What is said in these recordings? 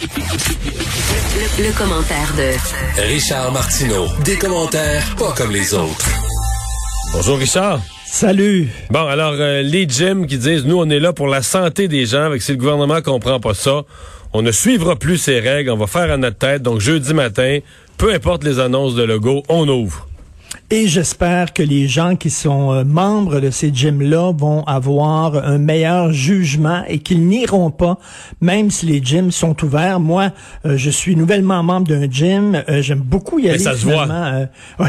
Le, commentaire de Richard Martineau. Des commentaires pas comme les autres. Bonjour Richard. Salut. Bon, alors euh, les gyms qui disent nous on est là pour la santé des gens, avec si le gouvernement comprend pas ça, on ne suivra plus ces règles, on va faire à notre tête. Donc jeudi matin, peu importe les annonces de logo, on ouvre. Et j'espère que les gens qui sont euh, membres de ces gyms-là vont avoir un meilleur jugement et qu'ils n'iront pas, même si les gyms sont ouverts. Moi, euh, je suis nouvellement membre d'un gym. Euh, j'aime beaucoup y aller. ça se voit.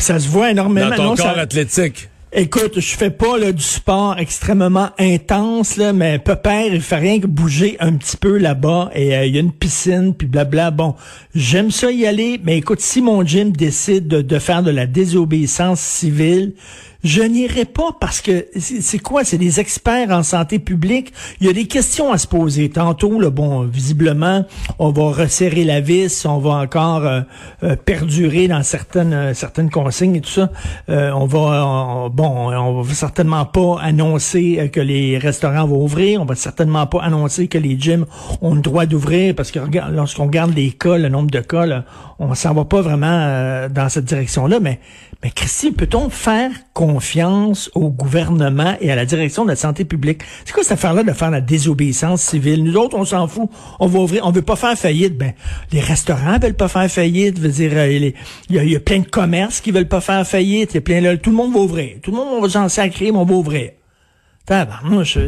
ça se voit énormément. Dans ton corps athlétique. Écoute, je fais pas là, du sport extrêmement intense, là, mais père, il fait rien que bouger un petit peu là-bas et euh, il y a une piscine, puis blabla. Bon, j'aime ça y aller, mais écoute, si mon gym décide de faire de la désobéissance civile, je n'irai pas parce que c'est quoi? C'est des experts en santé publique. Il y a des questions à se poser. Tantôt, là, bon, visiblement, on va resserrer la vis, on va encore euh, euh, perdurer dans certaines euh, certaines consignes et tout ça. on va bon, on va certainement pas annoncer que les restaurants vont ouvrir. On va certainement pas annoncer que les gyms ont le droit d'ouvrir parce que lorsqu'on regarde les cas, le nombre de cas, là, on s'en va pas vraiment dans cette direction-là. Mais mais Christy, peut-on faire confiance au gouvernement et à la direction de la santé publique? C'est quoi cette affaire-là de faire la désobéissance civile? Nous autres, on s'en fout. On va ouvrir, on veut pas faire faillite. Ben, les restaurants veulent pas faire faillite. Veut dire, euh, il y, a, plein de commerces qui veulent pas faire faillite. Il y a plein, là, tout le monde va ouvrir. Tout le monde va s'en sacrer, mais on va ouvrir. Moi, je,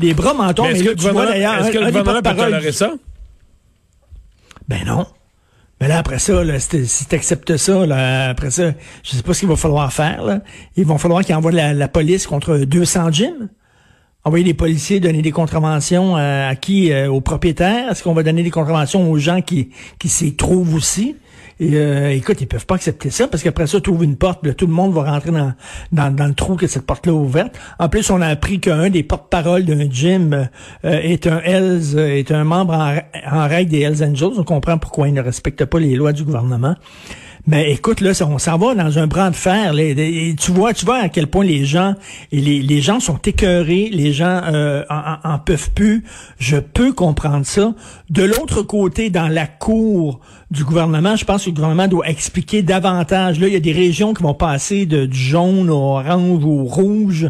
Les bras m'en tombent. Est-ce que, le gouvernement, est-ce que le gouvernement peut tolérer ça? Ben non. Mais là, après ça, là, si tu acceptes ça, après ça, je sais pas ce qu'il va falloir faire. Là. Il va falloir qu'il envoie la, la, police contre 200 gyms. Envoyer des policiers, donner des contraventions euh, à qui? Euh, aux propriétaires? Est-ce qu'on va donner des contraventions aux gens qui, qui s'y trouvent aussi? Euh, écoute, ils peuvent pas accepter ça parce qu'après ça, tu ouvres une porte, tout le monde va rentrer dans, dans, dans le trou que cette porte-là ouverte. En plus, on a appris qu'un des porte-parole d'un gym euh, est un Hells, est un membre en, en règle des Hells Angels. On comprend pourquoi il ne respecte pas les lois du gouvernement. Mais écoute, là, on s'en va dans un bras de fer. tu vois, tu vois à quel point les gens et les, les gens sont écœurés, les gens euh, en, peuvent plus. Je peux comprendre ça. De l'autre côté, dans la cour du gouvernement, je pense que le gouvernement doit expliquer davantage. Là, il y a des régions qui vont passer de, du jaune au orange au rouge.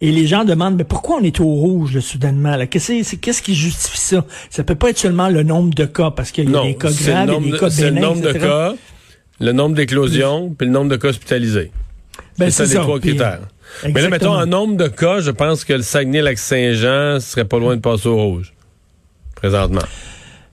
Et les gens demandent, mais pourquoi on est au rouge, soudainement? Qu'est-ce, qui justifie ça? Ça peut pas être seulement le nombre de cas, parce qu'il y a des cas graves, et des cas bénins, le nombre de cas le nombre d'éclosions, puis le nombre de cas hospitalisés. Ben, c'est ça les trois critères. Mais là, mettons, en nombre de cas, je pense que le Saguenay-Lac-Saint-Jean serait pas loin de passer au rouge, présentement.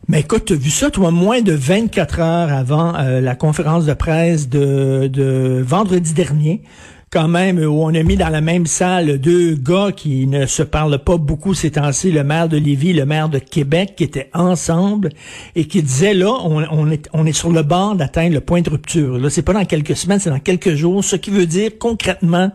Mais écoute, tu as vu ça, toi, moins de 24 heures avant euh, la conférence de presse de, de vendredi dernier, quand même, où on a mis dans la même salle deux gars qui ne se parlent pas beaucoup ces temps-ci, le maire de Lévis, le maire de Québec, qui étaient ensemble et qui disaient, là, on, est, on est sur le bord d'atteindre le point de rupture. Là, c'est pas dans quelques semaines, c'est dans quelques jours, ce qui veut dire concrètement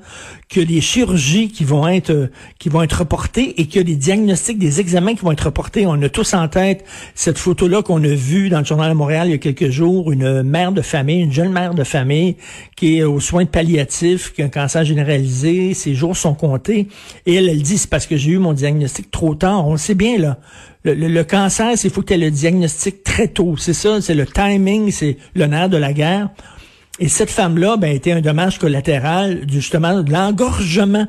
que les chirurgies qui vont être qui vont être reportées et que les diagnostics des examens qui vont être reportés. On a tous en tête cette photo-là qu'on a vue dans le journal de Montréal il y a quelques jours, une mère de famille, une jeune mère de famille qui est aux soins palliatifs, qui a un cancer généralisé, ses jours sont comptés. Et elle, elle dit, c'est parce que j'ai eu mon diagnostic trop tard. On le sait bien, là. Le, cancer, c'est faut que tu aies le diagnostic très tôt. C'est ça, c'est le timing, c'est nerf de la guerre. Et cette femme-là, ben, était un dommage collatéral, justement, de l'engorgement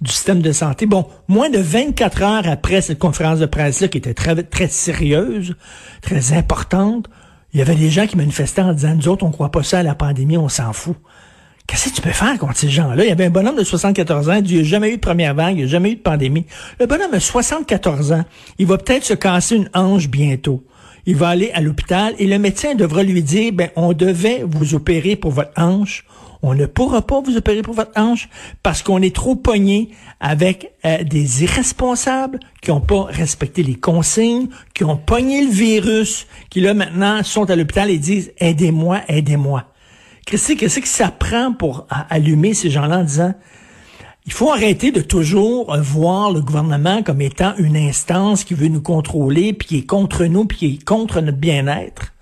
du système de santé. Bon, moins de 24 heures après cette conférence de presse-là, qui était très, très sérieuse, très importante, il y avait des gens qui manifestaient en disant, nous autres, on croit pas ça à la pandémie, on s'en fout. Qu'est-ce que tu peux faire contre ces gens-là? Il y avait un bonhomme de 74 ans, il n'y a jamais eu de première vague, il n'y a jamais eu de pandémie. Le bonhomme a 74 ans, il va peut-être se casser une hanche bientôt il va aller à l'hôpital et le médecin devra lui dire, ben, on devait vous opérer pour votre hanche. On ne pourra pas vous opérer pour votre hanche parce qu'on est trop pogné avec euh, des irresponsables qui n'ont pas respecté les consignes, qui ont pogné le virus, qui là maintenant sont à l'hôpital et disent aidez-moi, aidez-moi. Qu'est-ce que ça prend pour allumer ces gens-là en disant il faut arrêter de toujours voir le gouvernement comme étant une instance qui veut nous contrôler, puis qui est contre nous, puis qui est contre notre bien-être?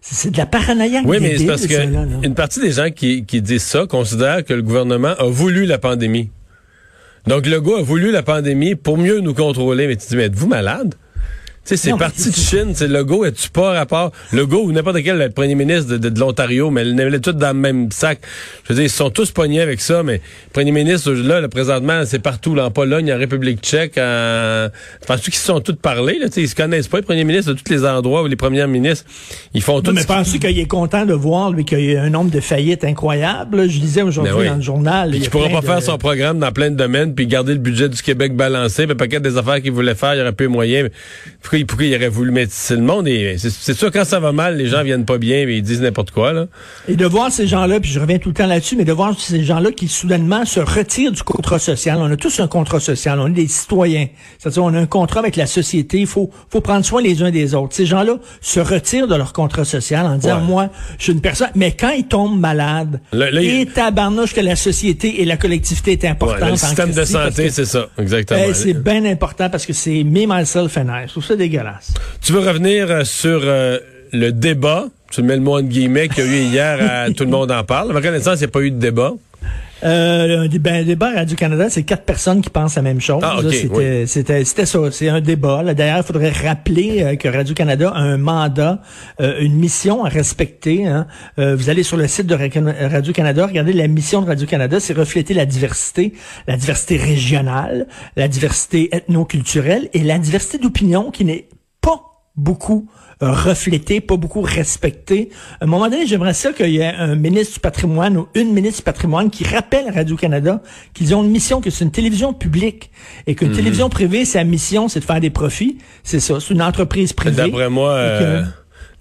C'est de la paranoïa. Oui, mais c'est parce que une partie des gens qui, qui disent ça considèrent que le gouvernement a voulu la pandémie. Donc le gars a voulu la pandémie pour mieux nous contrôler. Mais tu dis, mais êtes-vous malade? Sais, c'est parti de Chine. C'est Legault, es-tu pas rapport? Legault ou n'importe quel premier ministre de, de, l'Ontario, mais ils est tous dans le même sac. Je veux dire, ils sont tous pognés avec ça, mais le premier ministre, là, là présentement, c'est partout, là, en Pologne, en République tchèque, en... Penses-tu qu'ils se sont tous parlé, là? sais, ils se connaissent pas, les premiers ministres de tous les endroits où les premiers ministres, ils font tout. Mais penses-tu qu'il est content de voir, lui, qu'il y a un nombre de faillites incroyable? Je disais aujourd'hui ben dans le journal. Il pourra pas faire son programme dans plein de domaines, puis garder le budget du Québec balancé, puis paquet des affaires qu'il voulait faire, il y aurait plus moyen pourquoi, il aurait voulu mettre c'est le monde et c'est sûr quand ça va mal les gens viennent pas bien et ils disent n'importe quoi là. Et de voir ces gens-là puis je reviens tout le temps là-dessus mais de voir ces gens-là qui soudainement se retirent du contrat social. On a tous un contrat social, on est des citoyens. C'est-à-dire on a un contrat avec la société, il faut faut prendre soin les uns des autres. Ces gens-là se retirent de leur contrat social en disant moi je suis une personne mais quand ils tombent malades et tabarnouche que la société et la collectivité est importante. Ouais, le système de santé, c'est ça, exactement. Eh, c'est bien important parce que c'est me myself and I. Je trouve ça dégueulasse. Tu veux revenir euh, sur euh, le débat, tu mets le mot en guillemets, qu'il y a eu hier à Tout le monde en parle. À ma connaissance, il n'y a pas eu de débat. Euh, ben, débat à Radio-Canada, c'est quatre personnes qui pensent la même chose. Ah, c'était, c'était, ça, c'est un débat. D'ailleurs, il faudrait rappeler euh, que Radio-Canada a un mandat, euh, une mission à respecter. Hein. vous allez sur le site de Radio-Canada, regardez la mission de Radio-Canada, c'est refléter la diversité, la diversité régionale, la diversité ethno-culturelle et la diversité d'opinion qui n'est beaucoup reflété, pas beaucoup respecté. À un moment donné, j'aimerais ça qu'il y ait un ministre du patrimoine ou une ministre du patrimoine qui rappelle à Radio-Canada qu'ils ont une mission, que c'est une télévision publique et qu'une mhm. télévision privée, sa mission, c'est de faire des profits. C'est ça, c'est une entreprise privée. D'après moi...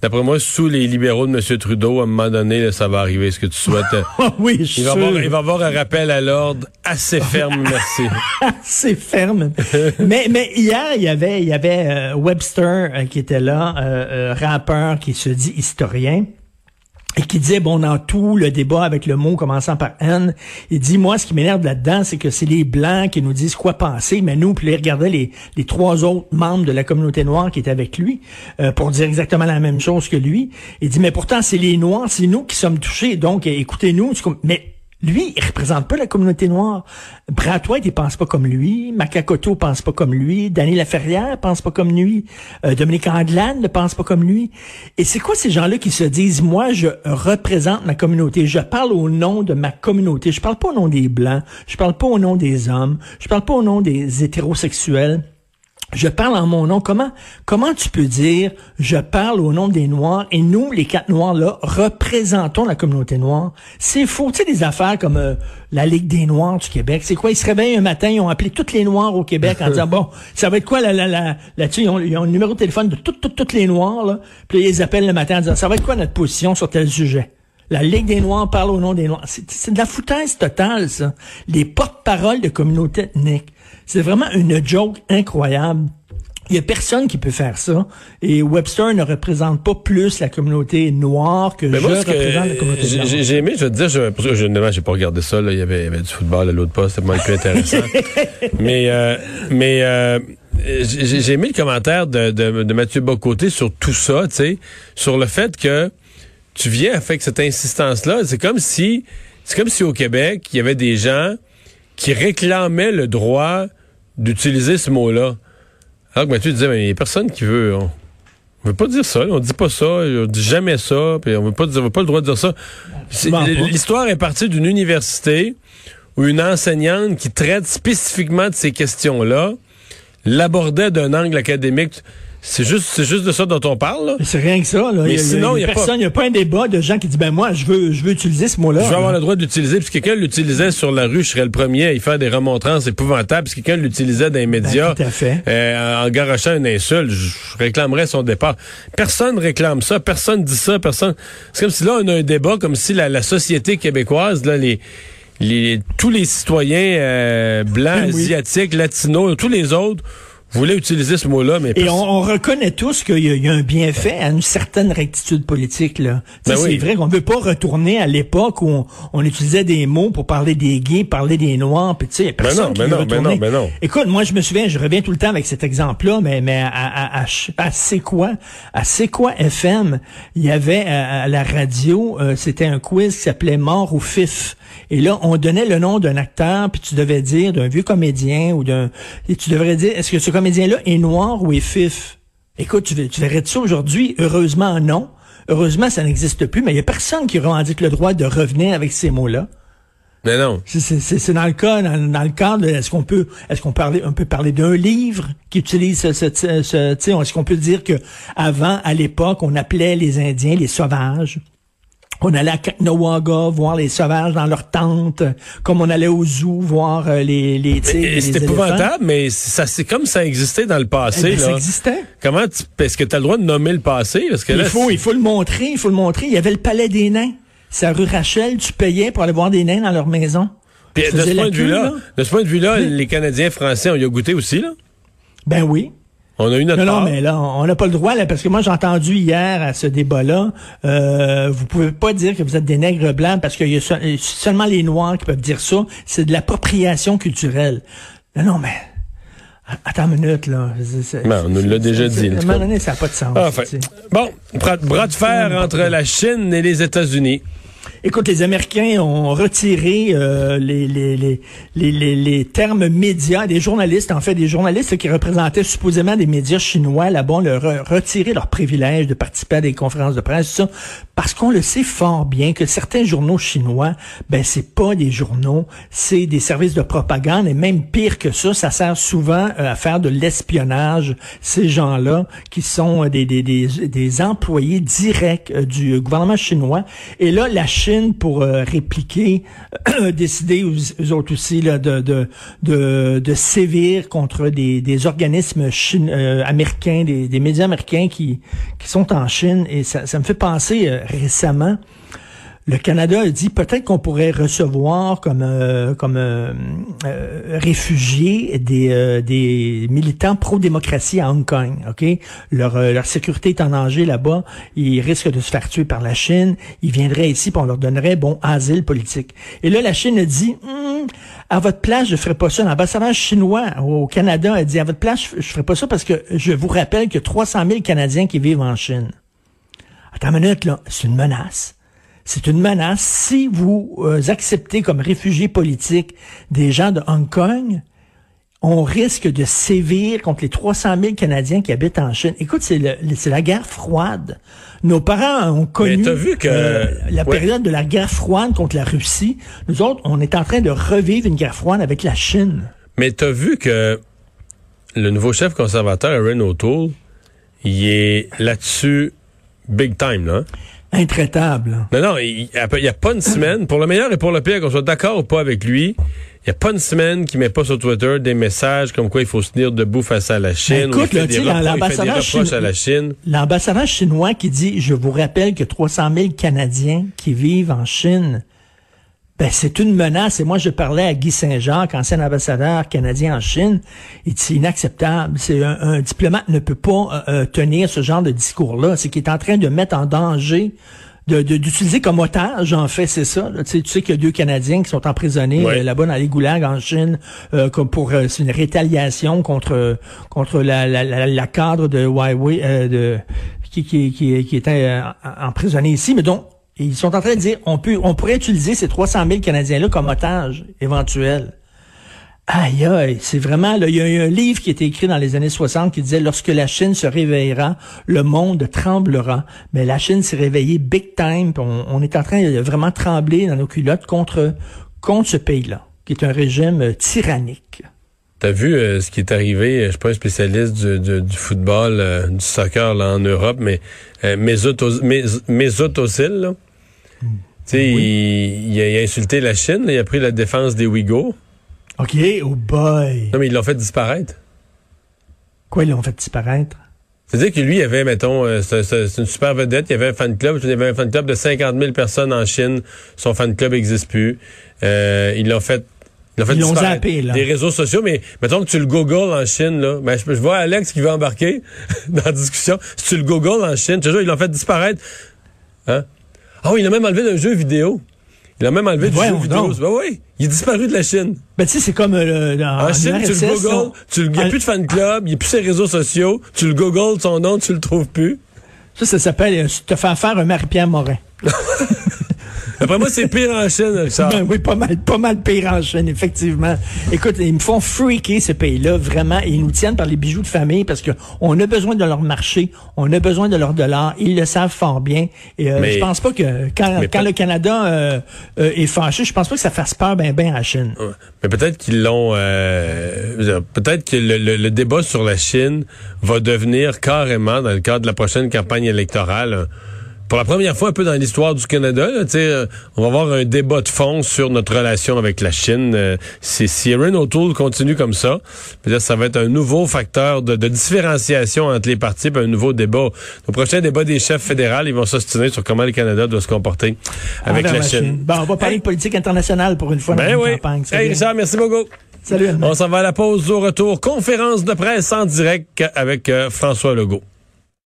D'après moi, sous les libéraux de M. Trudeau, à un moment donné, ça va arriver, ce que tu souhaites. oui, je il va, avoir, il va avoir un rappel à l'ordre assez ferme, merci. assez ferme. mais, mais hier, il y avait, il y avait euh, Webster euh, qui était là, euh, rappeur qui se dit historien et qui disait, bon, dans tout le débat avec le mot commençant par N, il dit, moi, ce qui m'énerve là-dedans, c'est que c'est les Blancs qui nous disent quoi penser, mais nous, puis il regardait les, les trois autres membres de la communauté noire qui étaient avec lui euh, pour dire exactement la même chose que lui. Il dit, mais pourtant, c'est les Noirs, c'est nous qui sommes touchés, donc écoutez-nous. Mais lui, il représente pas la communauté noire. Bratois, il pense pas comme lui. Macacoto pense pas comme lui. Danny Laferrière pense pas comme lui. Euh, Dominique Anglade ne pense pas comme lui. Et c'est quoi ces gens-là qui se disent, moi, je représente ma communauté? Je parle au nom de ma communauté. Je parle pas au nom des Blancs. Je parle pas au nom des hommes. Je parle pas au nom des hétérosexuels je parle en mon nom. Comment, comment tu peux dire je parle au nom des Noirs et nous, les quatre Noirs là, représentons la communauté noire? C'est faux. Tu sais, des affaires comme euh, la Ligue des Noirs du Québec. C'est quoi? Ils se réveillent un matin, ils ont appelé toutes les Noirs au Québec en disant bon, ça va être quoi la, la, la, là-dessus? Ils ont, ils ont le numéro de téléphone de toutes, toutes, toutes les Noirs, là. Puis ils les appellent le matin en disant ça va être quoi notre position sur tel sujet? La Ligue des Noirs parle au nom des Noirs. C'est de la foutaise totale, ça. Les porte-paroles de communautés ethniques. C'est vraiment une joke incroyable. Il y a personne qui peut faire ça. Et Webster ne représente pas plus la communauté noire que je représente la communauté noire. J'ai aimé, je veux dire, je, parce que n'ai pas regardé ça, là, il, y avait, il y avait du football à l'autre poste, c'était moins plus intéressant. mais euh, mais euh, j'ai aimé le commentaire de, de, de Mathieu Bocoté sur tout ça, tu sais, sur le fait que tu viens avec cette insistance-là. C'est comme si, c'est comme si au Québec, il y avait des gens qui réclamaient le droit d'utiliser ce mot-là. Alors que Mathieu disait, mais il n'y a personne qui veut. On, veut pas dire ça, on dit pas ça, on dit jamais ça, puis on veut pas dire, on veut pas le droit de dire ça. L'histoire est partie d'une université où une enseignante qui traite spécifiquement de ces questions-là l'abordait d'un angle académique. C'est juste, c'est juste de ça dont on parle. C'est rien que ça. Là. Mais sinon, il y a, personne, il n'y a pas un débat de gens qui disent ben moi, je veux, je veux utiliser ce mot-là. Je veux avoir le droit d'utiliser. Puis quelqu'un l'utilisait sur la rue, je serais le premier à y faire des remontrances épouvantables. Puis quelqu'un l'utilisait dans les ben, médias, euh, en garochant une insulte, je réclamerais son départ. Personne réclame ça. Personne dit ça. Personne. C'est comme si là on a un débat, comme si la, société québécoise, là, les les, tous les citoyens euh, blancs, ben asiatiques, latinos, tous les autres vous voulez utiliser ce mot-là, mais... Et on, reconnaît tous qu'il y, a un bienfait à une certaine rectitude politique. là. Ben c'est vrai qu'on ne veut pas retourner à l'époque où on, utilisait des mots pour parler des gays, parler des noirs, puis tu sais, personne ben non, qui ben non, ben non, Écoute, moi je me souviens, je reviens tout le temps avec cet exemple-là, mais, mais à, à, à, à C'est quoi? À C'est quoi FM, il y avait à, la radio, euh, c'était un quiz qui s'appelait Mort ou Fif. Et là, on donnait le nom d'un acteur, puis tu devais dire d'un vieux comédien ou d'un... Et tu devrais dire, est-ce que ce comédien-là est noir ou est fif? Écoute, tu, tu verrais ça aujourd'hui? Heureusement, non. Heureusement, ça n'existe plus, mais il n'y a personne qui revendique le droit de revenir avec ces mots-là. Mais non. C'est dans le cas, dans, le cadre, est-ce qu'on peut, est-ce qu'on parler, on peut parler d'un livre qui utilise ce, ce, ce est-ce qu'on peut dire que avant, à l'époque, on appelait les Indiens les sauvages? On allait à Kaknawaga voir les sauvages dans leur tente, comme on allait au zoo voir euh, les les C'est épouvantable, mais ça c'est comme ça existait dans le passé. Eh ben, là. Ça existait. Comment est-ce que tu as le droit de nommer le passé? Parce que il faut il faut le montrer, il faut le montrer. Il y avait le palais des nains. C'est à rue Rachel, tu payais pour aller voir des nains dans leur maison. Puis de ce, point de vue-là, de ce point de vue-là, les Canadiens français, ont y a goûté aussi, là? Ben oui. On a eu notre Non, non, mais là, on n'a pas le droit, là, parce que moi, j'ai entendu hier à ce débat-là, euh, vous pouvez pas dire que vous êtes des nègres blancs parce qu'il y a seulement les Noirs qui peuvent dire ça. C'est de l'appropriation culturelle. Non, non, mais... Attends une minute, là. Ben, on nous l'a déjà dit. À un moment donné, ça n'a pas de sens. Enfin. Bon, bras de fer entre la Chine et les États-Unis. Écoute, les Américains ont retiré euh, les, les, les, les, les termes médias des journalistes, en fait, des journalistes qui représentaient supposément des médias chinois là-bas, ont retiré leur privilège de participer à des conférences de presse, ça, parce qu'on le sait fort bien que certains journaux chinois, ben c'est pas des journaux, c'est des services de propagande, et même pire que ça, ça sert souvent euh, à faire de l'espionnage. Ces gens-là, qui sont des, des, des, des employés directs euh, du gouvernement chinois, et là, la Chine pour euh, répliquer, euh, décider aux, autres aussi là, de, de, de, de sévir contre des, des organismes euh, américains, des, des médias américains qui, qui sont en Chine. Et ça, ça me fait penser récemment le Canada a dit peut-être qu'on pourrait recevoir comme euh, comme euh, euh, réfugiés des, des militants pro-démocratie à Hong Kong. Ok, leur leur sécurité est en danger là-bas. Ils risquent de se faire tuer par la Chine. Ils viendraient ici, pour on leur donnerait bon asile politique. Et là, la Chine a dit hum, à votre place, je ferai pas ça. L'ambassadeur chinois au Canada a dit à votre place, je, je ferai pas ça parce que je vous rappelle que 300 000 Canadiens qui vivent en Chine. Attends une minute là, c'est une menace. C'est une menace. Si vous euh, acceptez comme réfugiés politiques des gens de Hong Kong, on risque de sévir contre les 300 000 Canadiens qui habitent en Chine. Écoute, c'est la guerre froide. Nos parents ont connu vu que... Euh, la période de la guerre froide contre la Russie. Nous autres, on est en train de revivre une guerre froide avec la Chine. Mais tu as vu que le nouveau chef conservateur, Aaron O'Toole, il est là-dessus big time, là intraitable. Non, non, il n'y a, pas une semaine, pour le meilleur et pour le pire, qu'on soit d'accord ou pas avec lui, il n'y a pas une semaine qui met pas sur Twitter des messages comme quoi il faut se tenir debout face à la Chine. Ben, écoute, l'ambassadeur chinois, l'ambassadeur chinois qui dit, je vous rappelle que 300 000 Canadiens qui vivent en Chine ben, c'est une menace. Et moi, je parlais à Guy Saint-Jacques, ancien ambassadeur canadien en Chine. Il dit, c'est inacceptable. C'est un, diplomate ne peut pas euh, euh, tenir ce genre de discours-là. C'est qu'il est en train de mettre en danger d'utiliser comme otage, en fait, c'est ça. Tu sais, tu sais qu'il y a deux Canadiens qui sont emprisonnés euh, là-bas dans les goulags en Chine comme pour c'est une rétaliation contre contre la, la, la, cadre de Huawei de qui, qui, qui, qui était emprisonné ici. Mais donc, ils sont en train de dire, on peut, on pourrait utiliser ces 300 000 Canadiens-là comme otages éventuels. Aïe, aïe, c'est vraiment, il y a eu un livre qui a été écrit dans les années 60 qui disait, lorsque la Chine se réveillera, le monde tremblera. Mais la Chine s'est réveillée big time, on, est en train de vraiment trembler dans nos culottes contre, contre ce pays-là, qui est un régime euh, tyrannique. T'as vu euh, ce qui est arrivé, je suis pas un spécialiste du, football, euh, du soccer là, en Europe, mais Mesut, Özil, là, tu sais, il, a, insulté la Chine, il a pris la défense des Ouïghours. OK, oh boy. Non, mais ils l'ont fait disparaître. Quoi, ils l'ont fait disparaître? C'est-à-dire que lui, il avait, mettons, euh, c'est une super vedette, il y avait un fan club, il y avait un fan club de 50 000 personnes en Chine, son fan club n'existe plus. Euh, ils l'ont fait ils l'ont zappé, là. Des réseaux sociaux, mais mettons que tu le googles en Chine, là. Ben, je, vois Alex qui veut embarquer dans la discussion. Si tu le googles en Chine, tu vois, ils l'ont fait disparaître. Hein? Oh, il a même enlevé d'un jeu vidéo. Il a même enlevé du jeu vidéo. Ben oui, il est disparu de la Chine. Ben tu sais, c'est comme euh, en, Chine, tu le googles, tu, il n'y a plus de fan club, il n'y a plus ses réseaux sociaux, tu le googles, son nom, tu le trouves plus. Ça, ça s'appelle euh, te faire faire un Marie-Pierre Morin. Après moi, c'est pire en Chine, ça. Ben oui, pas mal, pas mal pire en Chine, effectivement. Écoute, ils me font freaker, ces pays-là, vraiment. Ils nous tiennent par les bijoux de famille parce que on a besoin de leur marché, on a besoin de leur dollar. Ils le savent fort bien. Et euh, je pense pas que quand, quand le Canada euh, euh, est fâché, je pense pas que ça fasse peur ben ben à la Chine. Mais peut-être qu'ils l'ont... Euh, peut-être que le, le, le, débat sur la Chine va devenir carrément, dans le cadre de la prochaine campagne électorale, pour la première fois un peu dans l'histoire du Canada, là, euh, on va avoir un débat de fond sur notre relation avec la Chine. Euh, si, si Erin O'Toole continue comme ça, ça va être un nouveau facteur de, de différenciation entre les partis, un nouveau débat. Au prochain débat des chefs fédéraux, ils vont s'ostiner sur comment le Canada doit se comporter avec la Chine. Bon, on va parler de politique internationale pour une fois ben dans oui. campagne. Hey, Richard, merci beaucoup. Salut. On s'en va à la pause au retour. Conférence de presse en direct avec euh, François Legault.